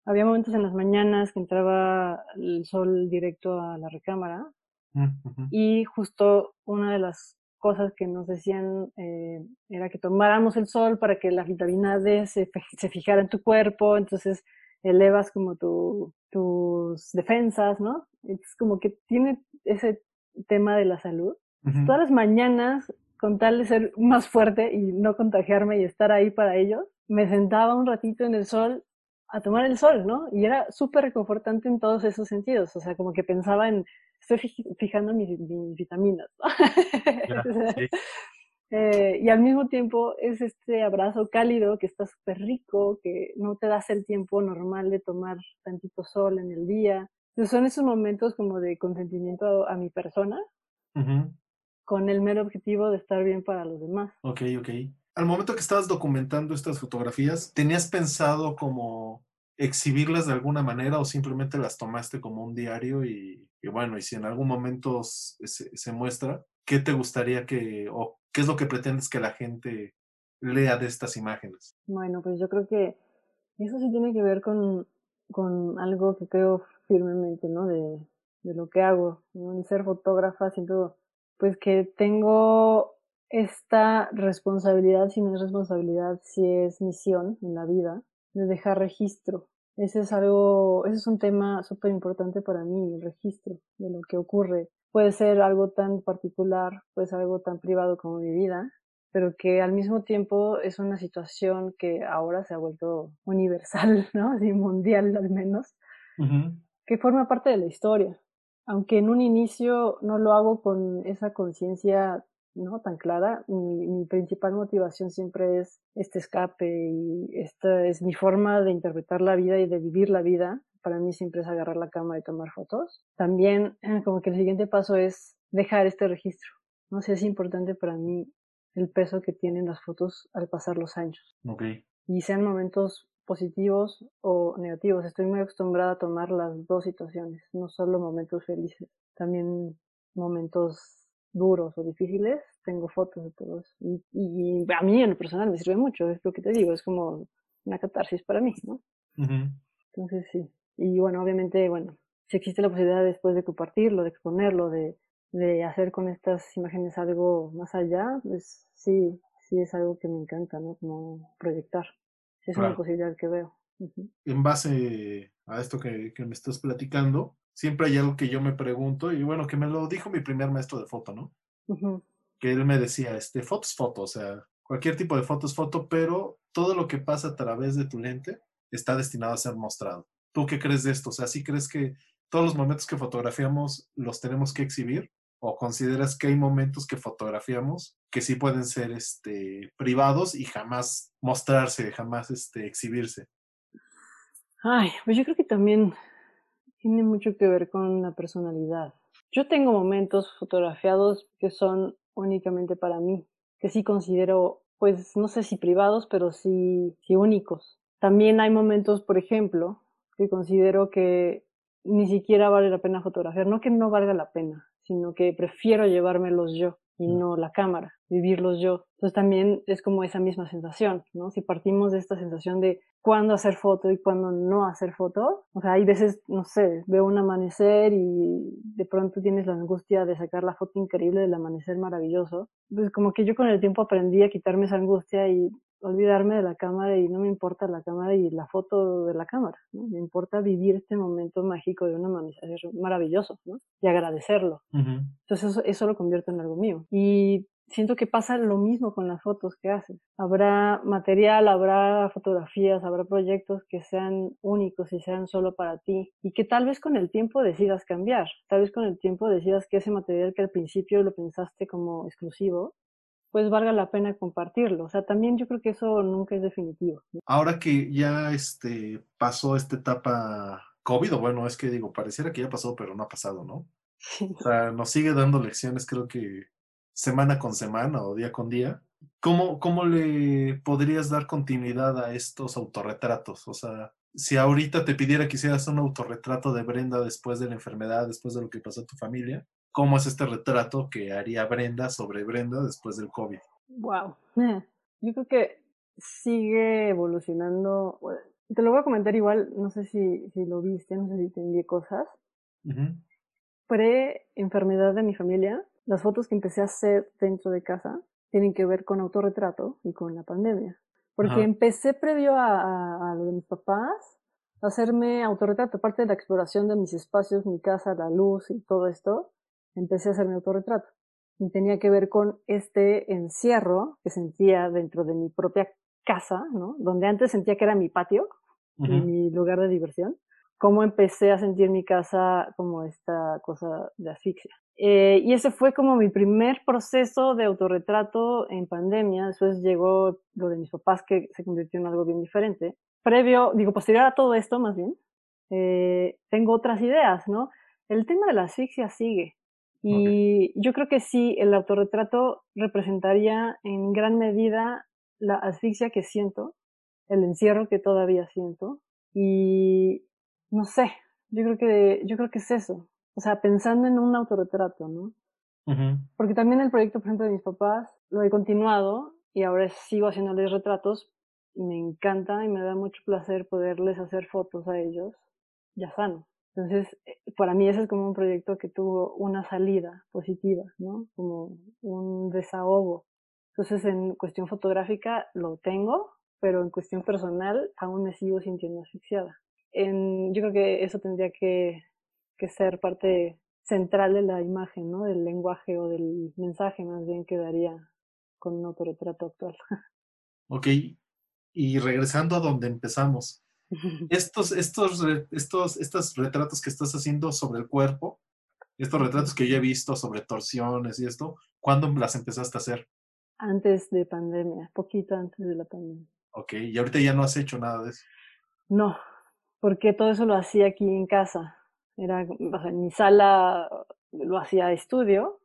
había momentos en las mañanas que entraba el sol directo a la recámara mm, y justo una de las cosas que nos decían eh, era que tomáramos el sol para que la vitamina D se, se fijara en tu cuerpo, entonces elevas como tu, tus defensas, ¿no? Es como que tiene ese tema de la salud. Todas las mañanas con tal de ser más fuerte y no contagiarme y estar ahí para ellos, me sentaba un ratito en el sol a tomar el sol, ¿no? Y era súper reconfortante en todos esos sentidos, o sea, como que pensaba en, estoy fijando mis, vitaminas, eh, y al mismo tiempo es este abrazo cálido que está súper rico, que no te das el tiempo normal de tomar tantito sol en el día. Entonces son esos momentos como de consentimiento a, mi persona, con el mero objetivo de estar bien para los demás. Ok, ok. Al momento que estabas documentando estas fotografías, ¿tenías pensado como exhibirlas de alguna manera o simplemente las tomaste como un diario y, bueno, y si en algún momento se, muestra, ¿qué te gustaría que, o qué es lo que pretendes que la gente lea de estas imágenes? Bueno, pues yo creo que eso sí tiene que ver con, con algo que creo firmemente, ¿no? De, de lo que hago. ¿no? ser fotógrafa siento pues que tengo esta responsabilidad, si no es responsabilidad, si es misión en la vida, de dejar registro. Ese es algo, ese es un tema súper importante para mí, el registro de lo que ocurre. Puede ser algo tan particular, puede ser algo tan privado como mi vida, pero que al mismo tiempo es una situación que ahora se ha vuelto universal, ¿no? Así mundial al menos, que forma parte de la historia aunque en un inicio no lo hago con esa conciencia no tan clara, mi, principal motivación siempre es este escape y esta es mi forma de interpretar la vida y de vivir la vida. Para mí siempre es agarrar la cámara y tomar fotos. También eh, como que el siguiente paso es dejar este registro. No sé, es importante para mí el peso que tienen las fotos al pasar los años. Okay. Y sean momentos positivos o negativos. Estoy muy acostumbrada a tomar las dos situaciones, no solo momentos felices, también momentos duros o difíciles. Tengo fotos de todos. Y, y, a mí en lo personal me sirve mucho, es lo que te digo, es como una catarsis para mí, ¿no? Entonces sí. Y bueno, obviamente, bueno, si existe la posibilidad después de compartirlo, de exponerlo, de, de hacer con estas imágenes algo más allá, pues sí, sí es algo que me encanta, ¿no? Como proyectar. Es una posibilidad que veo. En base a esto que, me estás platicando, siempre hay algo que yo me pregunto, y bueno, que me lo dijo mi primer maestro de foto, ¿no? Que él me decía, este, fotos, foto, o sea, cualquier tipo de foto es foto, pero todo lo que pasa a través de tu lente está destinado a ser mostrado. ¿Tú qué crees de esto? O sea, ¿sí crees que todos los momentos que fotografiamos los tenemos que exhibir? ¿O consideras que hay momentos que fotografiamos que sí pueden ser este, privados y jamás mostrarse, jamás este, exhibirse? Ay, pues yo creo que también tiene mucho que ver con la personalidad. Yo tengo momentos fotografiados que son únicamente para mí, que sí considero, pues no sé si privados, pero sí, sí únicos. También hay momentos, por ejemplo, que considero que ni siquiera vale la pena fotografiar, no que no valga la pena, sino que prefiero llevármelos yo. y Mm. no la cámara, vivirlos yo. Entonces también es como esa misma sensación, ¿no? Si partimos de esta sensación de cuándo hacer foto y cuándo no hacer foto, o sea, hay veces, no sé, veo un amanecer y de pronto tienes la angustia de sacar la foto increíble del amanecer maravilloso. Pues como que yo con el tiempo aprendí a quitarme esa angustia y olvidarme de la cámara y no me importa la cámara y la foto de la cámara, ¿no? Me importa vivir este momento mágico de un amanecer maravilloso, ¿no? Y agradecerlo. Entonces eso, eso lo convierto en algo mío. Y siento que pasa lo mismo con las fotos que haces. Habrá material, habrá fotografías, habrá proyectos que sean únicos y sean solo para ti y que tal vez con el tiempo decidas cambiar. Tal vez con el tiempo decidas que ese material que al principio lo pensaste como exclusivo, pues valga la pena compartirlo. O sea, también yo creo que eso nunca es definitivo. Ahora que ya este, pasó esta etapa COVID, o bueno, es que digo, pareciera que ya pasó, pero no ha pasado, ¿no? Sí, O sea, nos sigue dando lecciones, creo que semana con semana o día con día. ¿Cómo, cómo le podrías dar continuidad a estos autorretratos? O sea, si ahorita te pidiera que hicieras un autorretrato de Brenda después de la enfermedad, después de lo que pasó a tu familia, ¿cómo es este retrato que haría Brenda sobre Brenda después del COVID? Wow. Yo creo que sigue evolucionando. Te lo voy a comentar igual, no sé si, si lo viste, no sé si te envié cosas. Pre-enfermedad de mi familia, las fotos que empecé a hacer dentro de casa tienen que ver con autorretrato y con la pandemia. Porque Ajá. empecé previo a, a- a lo de mis papás a hacerme autorretrato, aparte de la exploración de mis espacios, mi casa, la luz y todo esto, empecé a hacerme autorretrato. Y tenía que ver con este encierro que sentía dentro de mi propia casa, ¿no? Donde antes sentía que era mi patio y ujú. mi lugar de diversión, cómo empecé a sentir mi casa como esta cosa de asfixia. Eh, y ese fue como mi primer proceso de autorretrato en pandemia. Después llegó lo de mis papás, que se convirtió en algo bien diferente. Previo, digo, posterior a todo esto, más bien, eh, tengo otras ideas, ¿no? El tema de la asfixia sigue. Y yo creo que sí, el autorretrato representaría en gran medida la asfixia que siento, el encierro que todavía siento. Y no sé, yo creo que, yo creo que es eso. O sea, pensando en un autorretrato, ¿no? Porque también el proyecto, por ejemplo, de mis papás, lo he continuado y ahora sigo haciéndoles retratos y me encanta y me da mucho placer poderles hacer fotos a ellos ya sano. Entonces, eh, para mí ese es como un proyecto que tuvo una salida positiva, ¿no? Como un desahogo. Entonces, en cuestión fotográfica lo tengo, pero en cuestión personal aún me sigo sintiendo asfixiada. Yo creo que eso tendría que, ser parte central de la imagen, ¿no? Del lenguaje o del mensaje más bien que daría con un autorretrato actual. Ok, y regresando a donde empezamos, estos, estos, estos, estos retratos que estás haciendo sobre el cuerpo, estos retratos que yo he visto sobre torsiones y esto, ¿cuándo las empezaste a hacer? antes de pandemia, poquito antes de la pandemia. Ok, y ahorita ya no has hecho nada de eso. No, porque todo eso lo hacía aquí en casa. Era, o sea, en mi sala lo hacía estudio,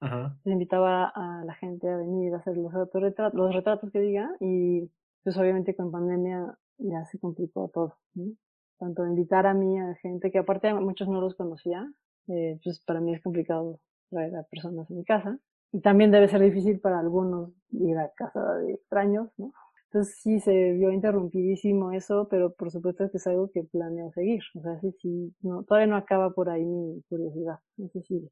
Ajá. le invitaba a la gente a venir a hacer los autorretratos, los retratos que diga, y pues obviamente con pandemia ya se complicó todo, ¿no? Tanto invitar a mí a gente que aparte muchos no los conocía, eh, pues para mí es complicado traer a personas a mi casa. Y también debe ser difícil para algunos ir a casa de extraños, ¿no? Entonces sí se vio interrumpidísimo eso, pero por supuesto que es algo que planeo seguir. O sea, sí, sí, no, todavía no acaba por ahí mi curiosidad. Eso sigue.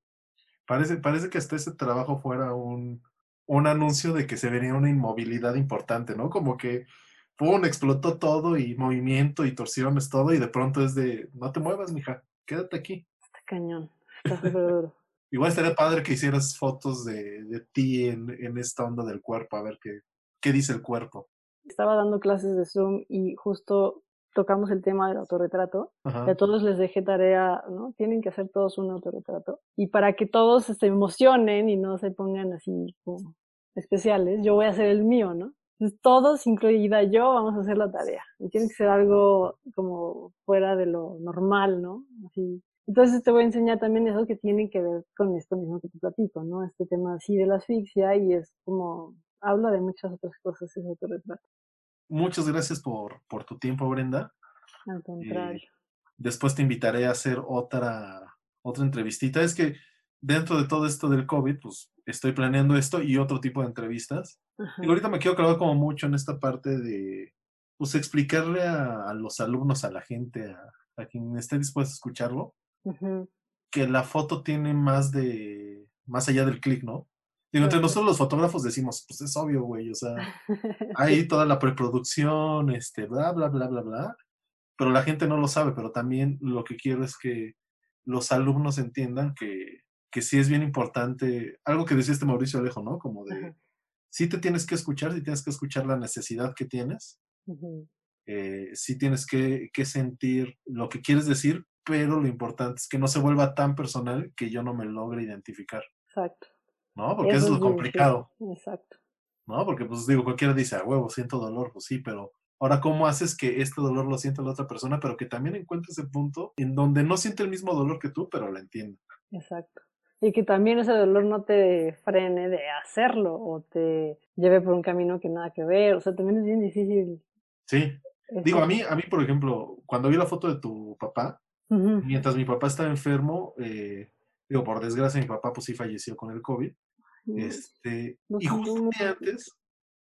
Parece, parece que hasta ese trabajo fuera un, un anuncio de que se venía una inmovilidad importante, ¿no? Como que, ¡pum!, explotó todo y movimiento y torsiones, todo, y de pronto es de, no te muevas, mija, quédate aquí. Está cañón. Está súper duro. Igual estaría padre que hicieras fotos de, de ti en, en esta onda del cuerpo, a ver qué, qué dice el cuerpo. Estaba dando clases de Zoom y justo tocamos el tema del autorretrato. Y Ajá. a todos les dejé tarea, ¿no? Tienen que hacer todos un autorretrato. Y para que todos se emocionen y no se pongan así como especiales, yo voy a hacer el mío, ¿no? Entonces, todos, incluida yo, vamos a hacer la tarea. Y tiene que ser algo como fuera de lo normal, ¿no? Así. Entonces te voy a enseñar también eso que tiene que ver con esto mismo que te platico, ¿no? Este tema así de la asfixia y es como, habla de muchas otras cosas ese autorretrato. Muchas gracias por, por tu tiempo, Brenda. Al contrario. Después te invitaré a hacer otra, otra entrevistita. Es que dentro de todo esto del COVID, pues estoy planeando esto y otro tipo de entrevistas. Ajá. Y ahorita me quiero clavar como mucho en esta parte de, pues, explicarle a, a los alumnos, a la gente, a, a quien esté dispuesto a escucharlo, que la foto tiene más de, más allá del clic, ¿no? Digo, entre nosotros los fotógrafos decimos, pues es obvio, güey, o sea, hay toda la preproducción, este, bla, bla, bla, bla, bla, pero la gente no lo sabe, pero también lo que quiero es que los alumnos entiendan que, que sí es bien importante, algo que decía este Mauricio Alejo, ¿no? Como de, Ajá. sí te tienes que escuchar, sí tienes que escuchar la necesidad que tienes, eh, sí tienes que, que sentir lo que quieres decir, pero lo importante es que no se vuelva tan personal que yo no me logre identificar, Exacto. ¿no? Porque eso es lo difícil. complicado. Exacto. ¿no? Porque, pues digo, cualquiera dice, a huevo, siento dolor, pues sí, pero ahora, ¿cómo haces que este dolor lo sienta la otra persona, pero que también encuentre ese punto en donde no siente el mismo dolor que tú, pero la entiende? Exacto. Y que también ese dolor no te frene de hacerlo o te lleve por un camino que nada que ver. O sea, también es bien difícil. Sí. Digo, a mí, a mí, por ejemplo, cuando vi la foto de tu papá, mientras mi papá estaba enfermo, eh, digo, por desgracia, mi papá pues sí falleció con el COVID, este, y justo un día mucho. antes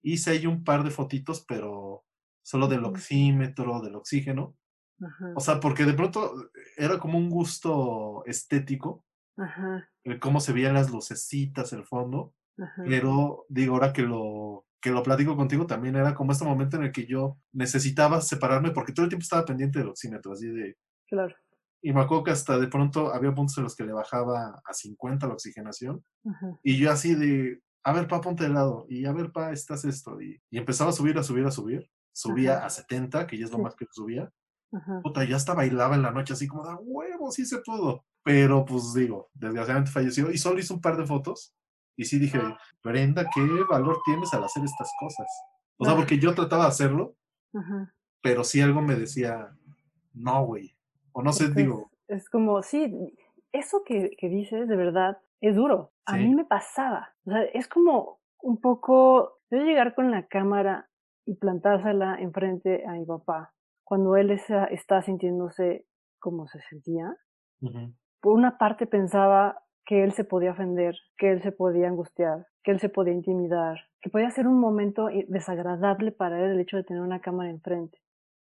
hice ahí un par de fotitos, pero solo del oxímetro, del oxígeno, Ajá. o sea, porque de pronto era como un gusto estético, Ajá. el cómo se veían las lucecitas, el fondo, Ajá. pero digo, ahora que lo, que lo platico contigo, también era como este momento en el que yo necesitaba separarme porque todo el tiempo estaba pendiente del oxímetro, así de... Claro. Y me acuerdo que hasta de pronto había puntos en los que le bajaba a 50 la oxigenación Ajá. y yo así de, a ver, pa, ponte de lado, y a ver, pa, estás esto, y, y empezaba a subir, a subir, a subir, subía Ajá. a 70, que ya es lo Sí. más que subía, puta, ya hasta bailaba en la noche así como de huevo, sí se pudo. Pero pues digo, desgraciadamente falleció y solo hice un par de fotos y sí dije, Brenda, ¿qué valor tienes al hacer estas cosas? O sea, porque yo trataba de hacerlo, Ajá. pero sí algo me decía, no, güey. O no sé, Porque digo, es, es como, sí, eso que, que dices de verdad es duro. A Sí. mí me pasaba. O sea, es como un poco yo llegar con la cámara y plantársela enfrente a mi papá cuando él esa- está sintiéndose como se sentía. Por una parte pensaba que él se podía ofender, que él se podía angustiar, que él se podía intimidar, que podía ser un momento desagradable para él el hecho de tener una cámara enfrente.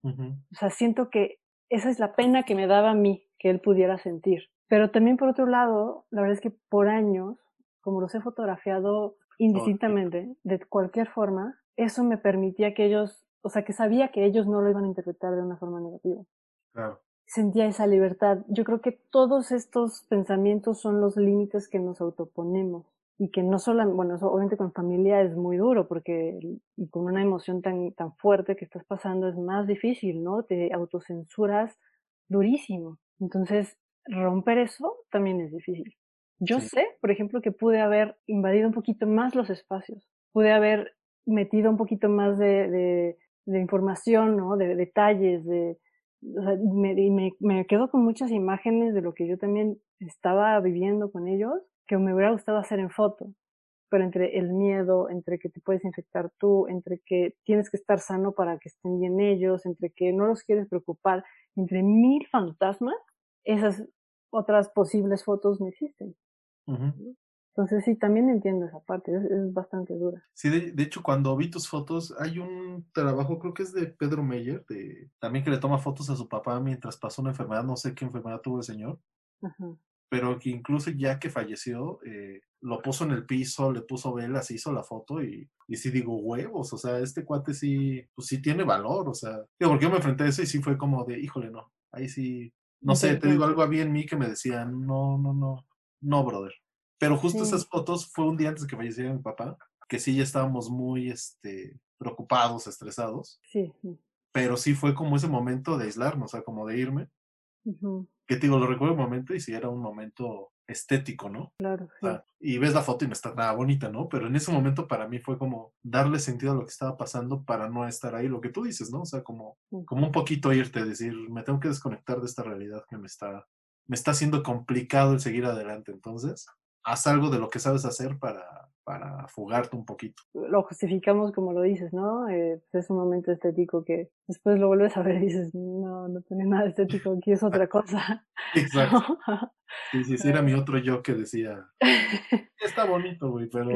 ujú, O sea, siento que esa es la pena que me daba a mí que él pudiera sentir. Pero también por otro lado, la verdad es que por años, como los he fotografiado indistintamente, de cualquier forma, eso me permitía que ellos, o sea, que sabía que ellos no lo iban a interpretar de una forma negativa. claro, Sentía esa libertad. Yo creo que todos estos pensamientos son los límites que nos autoponemos y que no solo, bueno, eso obviamente con familia es muy duro porque y con una emoción tan, tan fuerte que estás pasando es más difícil, ¿no? Te autocensuras durísimo. Entonces, romper eso también es difícil. Yo Sí. sé, por ejemplo, que pude haber invadido un poquito más los espacios, pude haber metido un poquito más de, de, de información, ¿no? De detalles, de, o sea, me, me, me quedo con muchas imágenes de lo que yo también estaba viviendo con ellos que me hubiera gustado hacer en foto. Pero entre el miedo, entre que te puedes infectar tú, entre que tienes que estar sano para que estén bien ellos, entre que no los quieres preocupar, entre mil fantasmas, esas otras posibles fotos no existen. Entonces sí, también entiendo esa parte, es, es bastante dura. Sí, de, de hecho, cuando vi tus fotos, hay un trabajo, creo que es de Pedro Meyer, de, también que le toma fotos a su papá mientras pasó una enfermedad, no sé qué enfermedad tuvo el señor, Ajá. pero que incluso ya que falleció, eh, lo puso en el piso, le puso velas, hizo la foto y, y sí digo, huevos, o sea, este cuate sí, pues sí tiene valor, o sea, digo, porque yo me enfrenté a eso y sí fue como de, híjole, no, ahí sí, no sé, te digo, algo había en mí que me decía, no, no, no, no, brother. Pero justo Sí. esas fotos fue un día antes que falleciera mi papá, que sí ya estábamos muy, este, preocupados, estresados, Sí, pero sí fue como ese momento de aislarnos, o sea, como de irme, Ujú, que te digo, lo recuerdo un momento y sí era un momento estético, ¿no? Claro, O sí. sea, y ves la foto y no está nada bonita, ¿no? Pero en ese momento para mí fue como darle sentido a lo que estaba pasando para no estar ahí, lo que tú dices, ¿no? O sea, como, Sí. como un poquito irte, decir, me tengo que desconectar de esta realidad que me está, me está haciendo complicado el seguir adelante. Entonces, haz algo de lo que sabes hacer para, para fugarte un poquito. Lo justificamos como lo dices, ¿no? Eh, pues, es un momento estético que después lo vuelves a ver y dices, no, no tiene nada estético, aquí es otra cosa. Exacto. Sí, sí, sí, era mi otro yo que decía, está bonito, güey, pero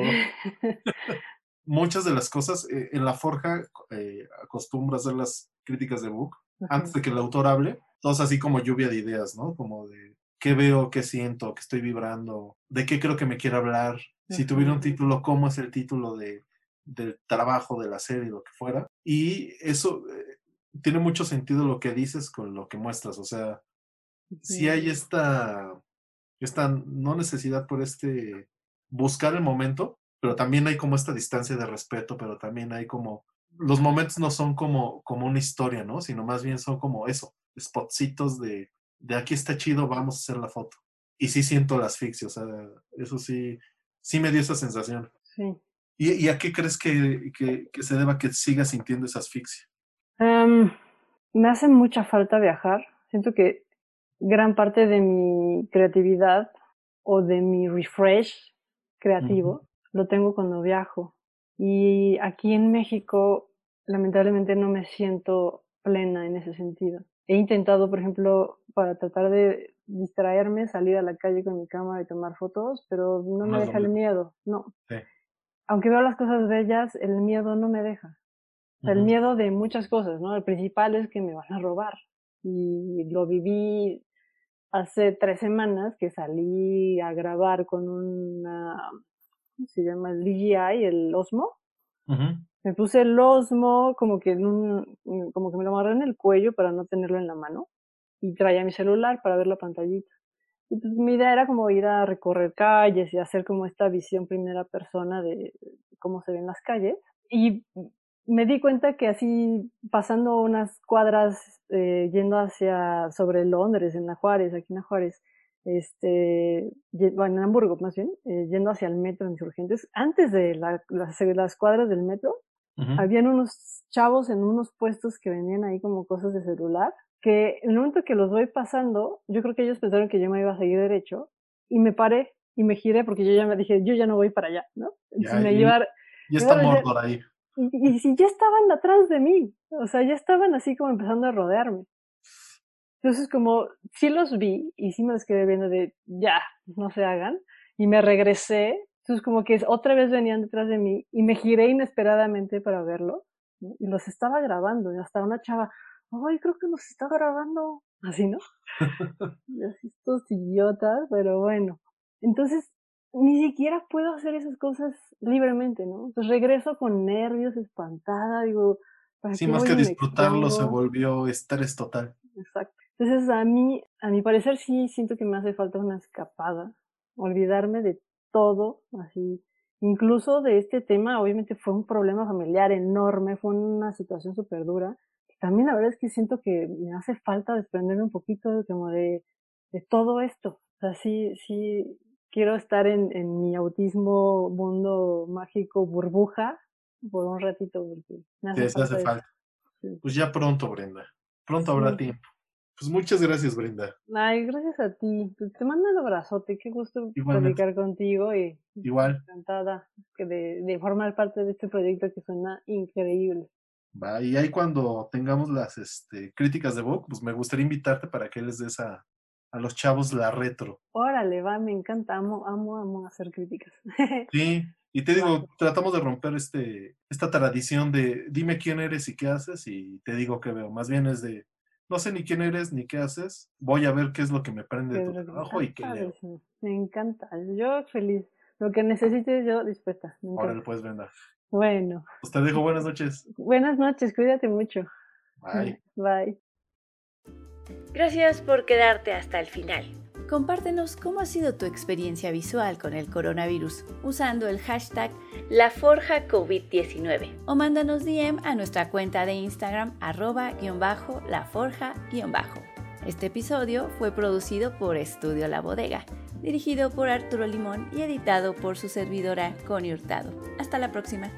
muchas de las cosas eh, en la forja eh, acostumbro a hacer las críticas de book antes de que el autor hable, todos así como lluvia de ideas, ¿no? Como de qué veo, qué siento, qué estoy vibrando, de qué creo que me quiere hablar, si tuviera un título, cómo es el título de, del trabajo, de la serie, lo que fuera. Y eso eh, tiene mucho sentido lo que dices con lo que muestras, o sea, si hay esta, esta no necesidad por este buscar el momento, pero también hay como esta distancia de respeto, pero también hay como, los momentos no son como, como una historia, ¿no? Sino más bien son como eso, spotcitos de, de aquí está chido, vamos a hacer la foto. Y sí siento la asfixia, o sea, eso sí, sí me dio esa sensación. Sí. ¿Y, a qué crees que, que, se deba que sigas sintiendo esa asfixia? Em, me hace mucha falta viajar. Siento que gran parte de mi creatividad o de mi refresh creativo lo tengo cuando viajo. Y aquí en México, lamentablemente, no me siento plena en ese sentido. He intentado, por ejemplo, para tratar de distraerme, salir a la calle con mi cámara y tomar fotos, pero no me deja el miedo, no. Aunque veo las cosas bellas, el miedo no me deja. El miedo de muchas cosas, ¿no? El principal es que me van a robar. Y lo viví hace tres semanas que salí a grabar con una, ¿cómo se llama? El DJI, el Osmo. Me puse el Osmo como que, en un, como que me lo amarré en el cuello para no tenerlo en la mano y traía mi celular para ver la pantallita. Y pues mi idea era como ir a recorrer calles y hacer como esta visión primera persona de cómo se ven las calles. Y me di cuenta que así pasando unas cuadras eh, yendo hacia sobre Londres, en la Juárez, aquí en la Juárez, este, bueno, en Hamburgo más bien, eh, yendo hacia el metro Insurgentes, antes de la, las, las, cuadras del metro, habían unos chavos en unos puestos que vendían ahí como cosas de celular que en el momento que los voy pasando, yo creo que ellos pensaron que yo me iba a seguir derecho y me paré y me giré porque yo ya me dije, yo ya no voy para allá, ¿no? Ya, me y, está Mordor ahí. Y, y, si ya estaban atrás de mí, o sea, ya estaban así como empezando a rodearme. Entonces, como sí los vi y sí me los quedé viendo de ya, no se hagan, y me regresé, entonces como que otra vez venían detrás de mí y me giré inesperadamente para verlos y los estaba grabando y hasta una chava, ay, creo que nos está grabando, así, ¿no? y así estos idiotas, pero bueno. Entonces, ni siquiera puedo hacer esas cosas libremente, ¿no? Pues regreso con nervios, espantada, digo... sí, más que disfrutarlo se volvió estrés total. Exacto. Entonces, a mí, a mi parecer, sí siento que me hace falta una escapada, olvidarme de todo, así, incluso de este tema, obviamente fue un problema familiar enorme, fue una situación súper dura, también la verdad es que siento que me hace falta desprenderme un poquito como de, de todo esto. O sea, sí, sí quiero estar en, en mi autismo mundo mágico burbuja por un ratito porque me hace, falta, falta. Pues ya pronto, Brenda. Pronto habrá tiempo. Pues muchas gracias, Brenda. Ay, gracias a ti. Pues te mando un abrazote. Qué gusto platicar contigo y Igual. encantada de, de formar parte de este proyecto que suena increíble. Va, y ahí cuando tengamos las este, críticas de Vogue, pues me gustaría invitarte para que les des a, a los chavos la retro. Órale, va, me encanta, amo, amo, amo hacer críticas. sí, y te digo, tratamos de romper este, esta tradición de dime quién eres y qué haces y te digo qué veo. Más bien es de no sé ni quién eres ni qué haces, voy a ver qué es lo que me prende de tu trabajo y qué leo. Me encanta, yo feliz. Lo que necesites, yo dispuesta. Órale, pues, venga. Bueno. Pues te dejo buenas noches. Buenas noches, cuídate mucho. Bye. Bye. Gracias por quedarte hasta el final. Compártenos cómo ha sido tu experiencia visual con el coronavirus usando el hashtag LaForjaCovid19 o mándanos DM a nuestra cuenta de Instagram arroba-laforja-bajo. Este episodio fue producido por Estudio La Bodega dirigido por Arturo Limón y editado por su servidora Connie Hurtado. Hasta la próxima.